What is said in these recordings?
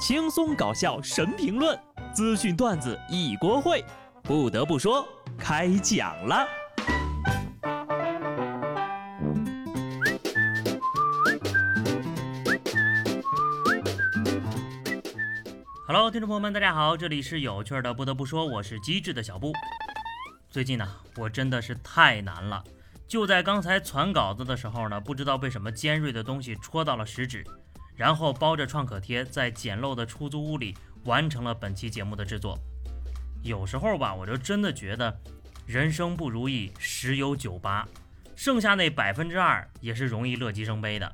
轻松搞笑神评论，资讯段子一锅烩。不得不说，开讲了。Hello，听众朋友们，大家好，这里是有趣的。不得不说，我是机智的小布。最近呢，我真的是太难了。就在刚才传稿子的时候呢，不知道被什么尖锐的东西戳到了食指，然后包着创可贴，在简陋的出租屋里完成了本期节目的制作。有时候吧，我就真的觉得，人生不如意十有九八，剩下那百分之二也是容易乐极生悲的。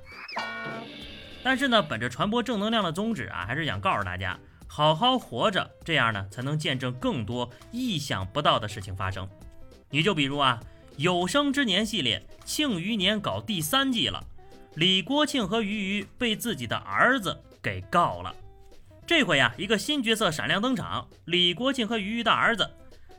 但是呢，本着传播正能量的宗旨啊，还是想告诉大家，好好活着，这样呢，才能见证更多意想不到的事情发生。你就比如啊。有生之年系列《庆余年》搞第三季了，李国庆和俞渝被自己的儿子给告了。这回呀，一个新角色闪亮登场，李国庆和俞渝的儿子。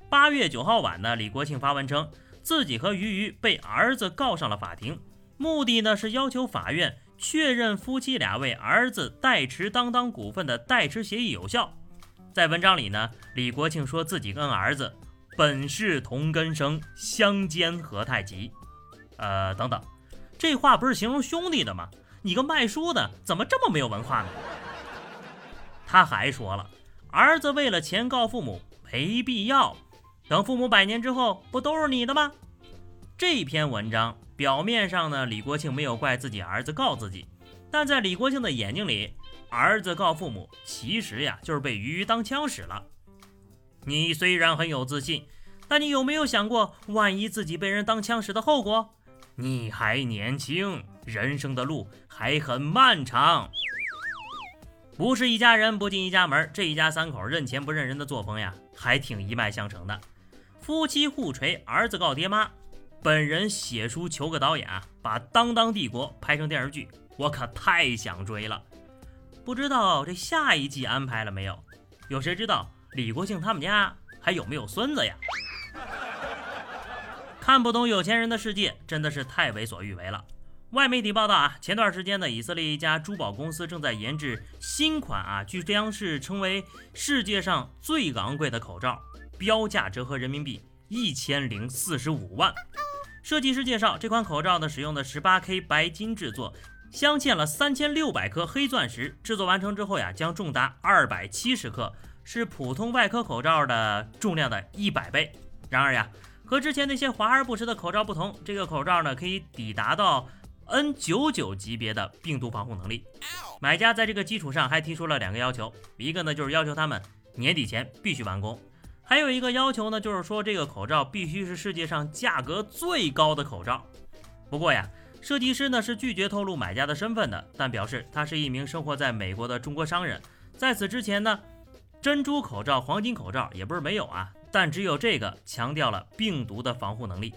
八月九号晚呢，李国庆发文称，自己和俞渝被儿子告上了法庭，目的呢是要求法院确认夫妻俩为儿子代持当当股份的代持协议有效。在文章里呢，李国庆说自己跟儿子。本是同根生，相煎何太急？呃，等等，这话不是形容兄弟的吗？你个卖书的，怎么这么没有文化呢？他还说了，儿子为了钱告父母没必要，等父母百年之后，不都是你的吗？这篇文章表面上呢，李国庆没有怪自己儿子告自己，但在李国庆的眼睛里，儿子告父母，其实呀，就是被鱼当枪使了。你虽然很有自信，但你有没有想过，万一自己被人当枪使的后果？你还年轻，人生的路还很漫长。不是一家人不进一家门，这一家三口认钱不认人的作风呀，还挺一脉相承的。夫妻互锤，儿子告爹妈，本人写书求个导演啊，把《当当帝国》拍成电视剧，我可太想追了。不知道这下一季安排了没有？有谁知道？李国庆他们家还有没有孙子呀？看不懂有钱人的世界，真的是太为所欲为了。外媒体报道啊，前段时间呢，以色列一家珠宝公司正在研制新款啊，据将是称为世界上最昂贵的口罩，标价折合人民币一千零四十五万。设计师介绍，这款口罩呢，使用的十八 K 白金制作，镶嵌了三千六百颗黑钻石，制作完成之后呀，将重达二百七十克。是普通外科口罩的重量的一百倍。然而呀，和之前那些华而不实的口罩不同，这个口罩呢可以抵达到 N99 级别的病毒防护能力。买家在这个基础上还提出了两个要求，一个呢就是要求他们年底前必须完工，还有一个要求呢就是说这个口罩必须是世界上价格最高的口罩。不过呀，设计师呢是拒绝透露买家的身份的，但表示他是一名生活在美国的中国商人。在此之前呢。珍珠口罩、黄金口罩也不是没有啊，但只有这个强调了病毒的防护能力。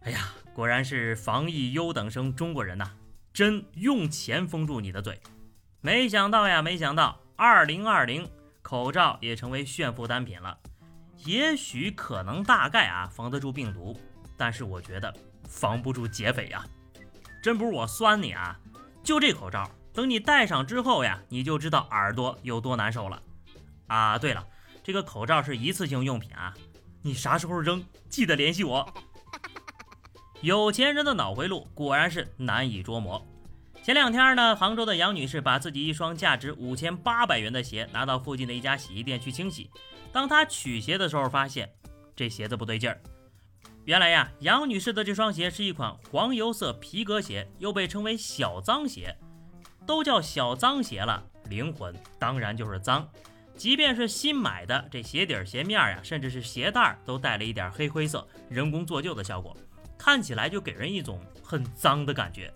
哎呀，果然是防疫优等生中国人呐，真用钱封住你的嘴。没想到呀，没想到，二零二零口罩也成为炫富单品了。也许可能大概啊防得住病毒，但是我觉得防不住劫匪呀。真不是我酸你啊，就这口罩，等你戴上之后呀，你就知道耳朵有多难受了。啊，对了，这个口罩是一次性用品啊，你啥时候扔，记得联系我。有钱人的脑回路果然是难以捉摸。前两天呢，杭州的杨女士把自己一双价值五千八百元的鞋拿到附近的一家洗衣店去清洗。当她取鞋的时候，发现这鞋子不对劲儿。原来呀，杨女士的这双鞋是一款黄油色皮革鞋，又被称为小脏鞋。都叫小脏鞋了，灵魂当然就是脏。即便是新买的这鞋底、鞋面呀，甚至是鞋带都带了一点黑灰色，人工做旧的效果，看起来就给人一种很脏的感觉。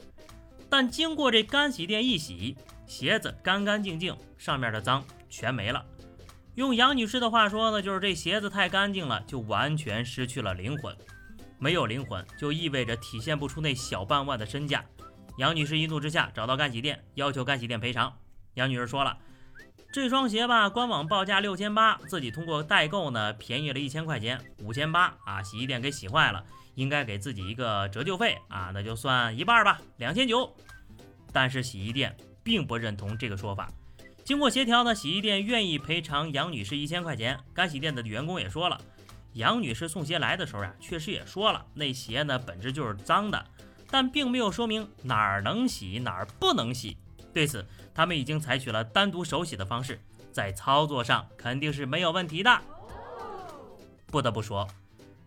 但经过这干洗店一洗，鞋子干干净净，上面的脏全没了。用杨女士的话说呢，就是这鞋子太干净了，就完全失去了灵魂。没有灵魂，就意味着体现不出那小半万的身价。杨女士一怒之下找到干洗店，要求干洗店赔偿。杨女士说了。这双鞋吧，官网报价六千八，自己通过代购呢，便宜了一千块钱，五千八啊！洗衣店给洗坏了，应该给自己一个折旧费啊，那就算一半吧，两千九。但是洗衣店并不认同这个说法，经过协调呢，洗衣店愿意赔偿杨女士一千块钱。干洗店的员工也说了，杨女士送鞋来的时候呀，确实也说了，那鞋呢本质就是脏的，但并没有说明哪儿能洗哪儿不能洗。对此，他们已经采取了单独手洗的方式，在操作上肯定是没有问题的。不得不说，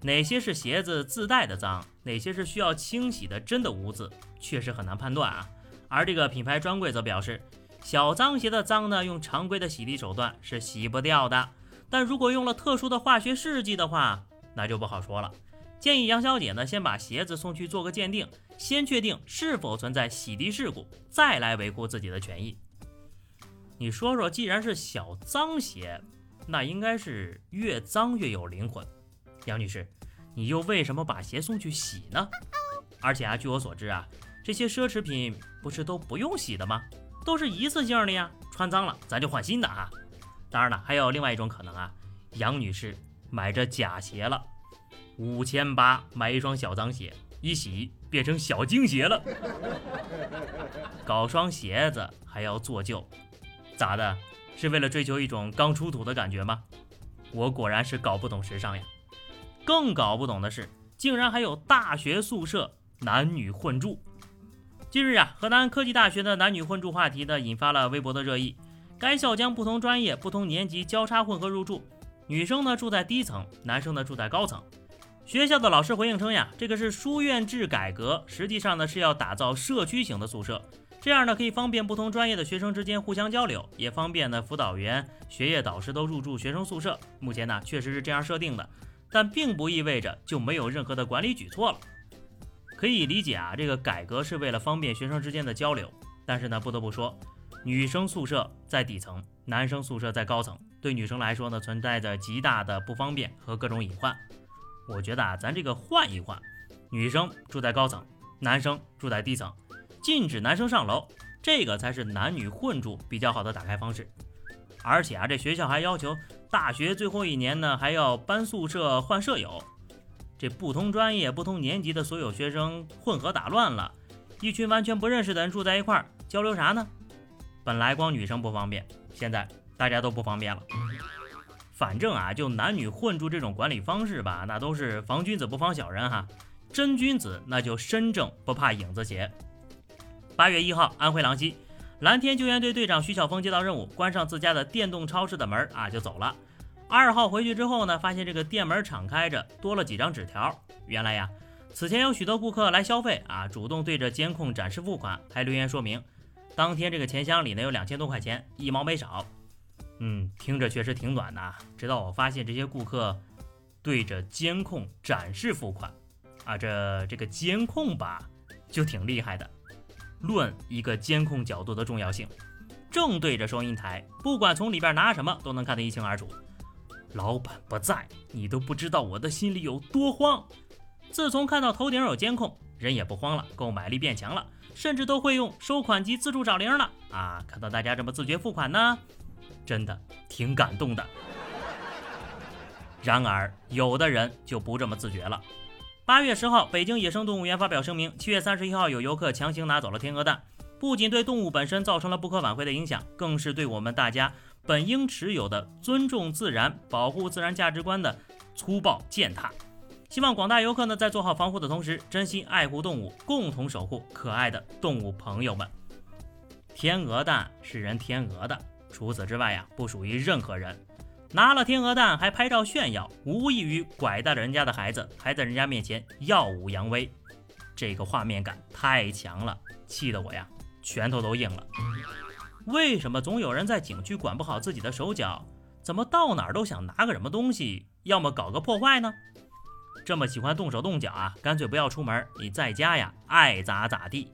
哪些是鞋子自带的脏，哪些是需要清洗的真的污渍，确实很难判断啊。而这个品牌专柜则表示。小脏鞋的脏呢，用常规的洗涤手段是洗不掉的。但如果用了特殊的化学试剂的话，那就不好说了。建议杨小姐呢，先把鞋子送去做个鉴定，先确定是否存在洗涤事故，再来维护自己的权益。你说说，既然是小脏鞋，那应该是越脏越有灵魂。杨女士，你又为什么把鞋送去洗呢？而且啊，据我所知啊，这些奢侈品不是都不用洗的吗？都是一次性的呀，穿脏了咱就换新的啊。当然了，还有另外一种可能啊，杨女士买着假鞋了，五千八买一双小脏鞋，一洗变成小精鞋了。搞双鞋子还要做旧，咋的？是为了追求一种刚出土的感觉吗？我果然是搞不懂时尚呀。更搞不懂的是，竟然还有大学宿舍男女混住。近日啊，河南科技大学的男女混住话题呢，引发了微博的热议。该校将不同专业、不同年级交叉混合入住，女生呢住在低层，男生呢住在高层。学校的老师回应称呀，这个是书院制改革，实际上呢是要打造社区型的宿舍，这样呢可以方便不同专业的学生之间互相交流，也方便呢辅导员、学业导师都入住学生宿舍。目前呢确实是这样设定的，但并不意味着就没有任何的管理举措了。可以理解啊，这个改革是为了方便学生之间的交流。但是呢，不得不说，女生宿舍在底层，男生宿舍在高层，对女生来说呢，存在着极大的不方便和各种隐患。我觉得啊，咱这个换一换，女生住在高层，男生住在低层，禁止男生上楼，这个才是男女混住比较好的打开方式。而且啊，这学校还要求大学最后一年呢，还要搬宿舍换舍友。这不同专业、不同年级的所有学生混合打乱了，一群完全不认识的人住在一块儿，交流啥呢？本来光女生不方便，现在大家都不方便了。反正啊，就男女混住这种管理方式吧，那都是防君子不防小人哈。真君子那就身正不怕影子斜。八月一号，安徽郎溪蓝天救援队队长徐晓峰接到任务，关上自家的电动超市的门啊，就走了。二号回去之后呢，发现这个店门敞开着，多了几张纸条。原来呀，此前有许多顾客来消费啊，主动对着监控展示付款，还留言说明当天这个钱箱里呢有两千多块钱，一毛没少。嗯，听着确实挺暖的。直到我发现这些顾客对着监控展示付款啊，这这个监控吧就挺厉害的。论一个监控角度的重要性，正对着收银台，不管从里边拿什么都能看得一清二楚。老板不在，你都不知道我的心里有多慌。自从看到头顶有监控，人也不慌了，购买力变强了，甚至都会用收款机自助找零了啊！看到大家这么自觉付款呢，真的挺感动的。然而，有的人就不这么自觉了。八月十号，北京野生动物园发表声明：七月三十一号，有游客强行拿走了天鹅蛋，不仅对动物本身造成了不可挽回的影响，更是对我们大家。本应持有的尊重自然、保护自然价值观的粗暴践踏，希望广大游客呢在做好防护的同时，真心爱护动物，共同守护可爱的动物朋友们。天鹅蛋是人天鹅的，除此之外呀，不属于任何人。拿了天鹅蛋还拍照炫耀，无异于拐带了人家的孩子，还在人家面前耀武扬威，这个画面感太强了，气得我呀拳头都硬了。为什么总有人在景区管不好自己的手脚？怎么到哪儿都想拿个什么东西，要么搞个破坏呢？这么喜欢动手动脚啊，干脆不要出门，你在家呀，爱咋咋地。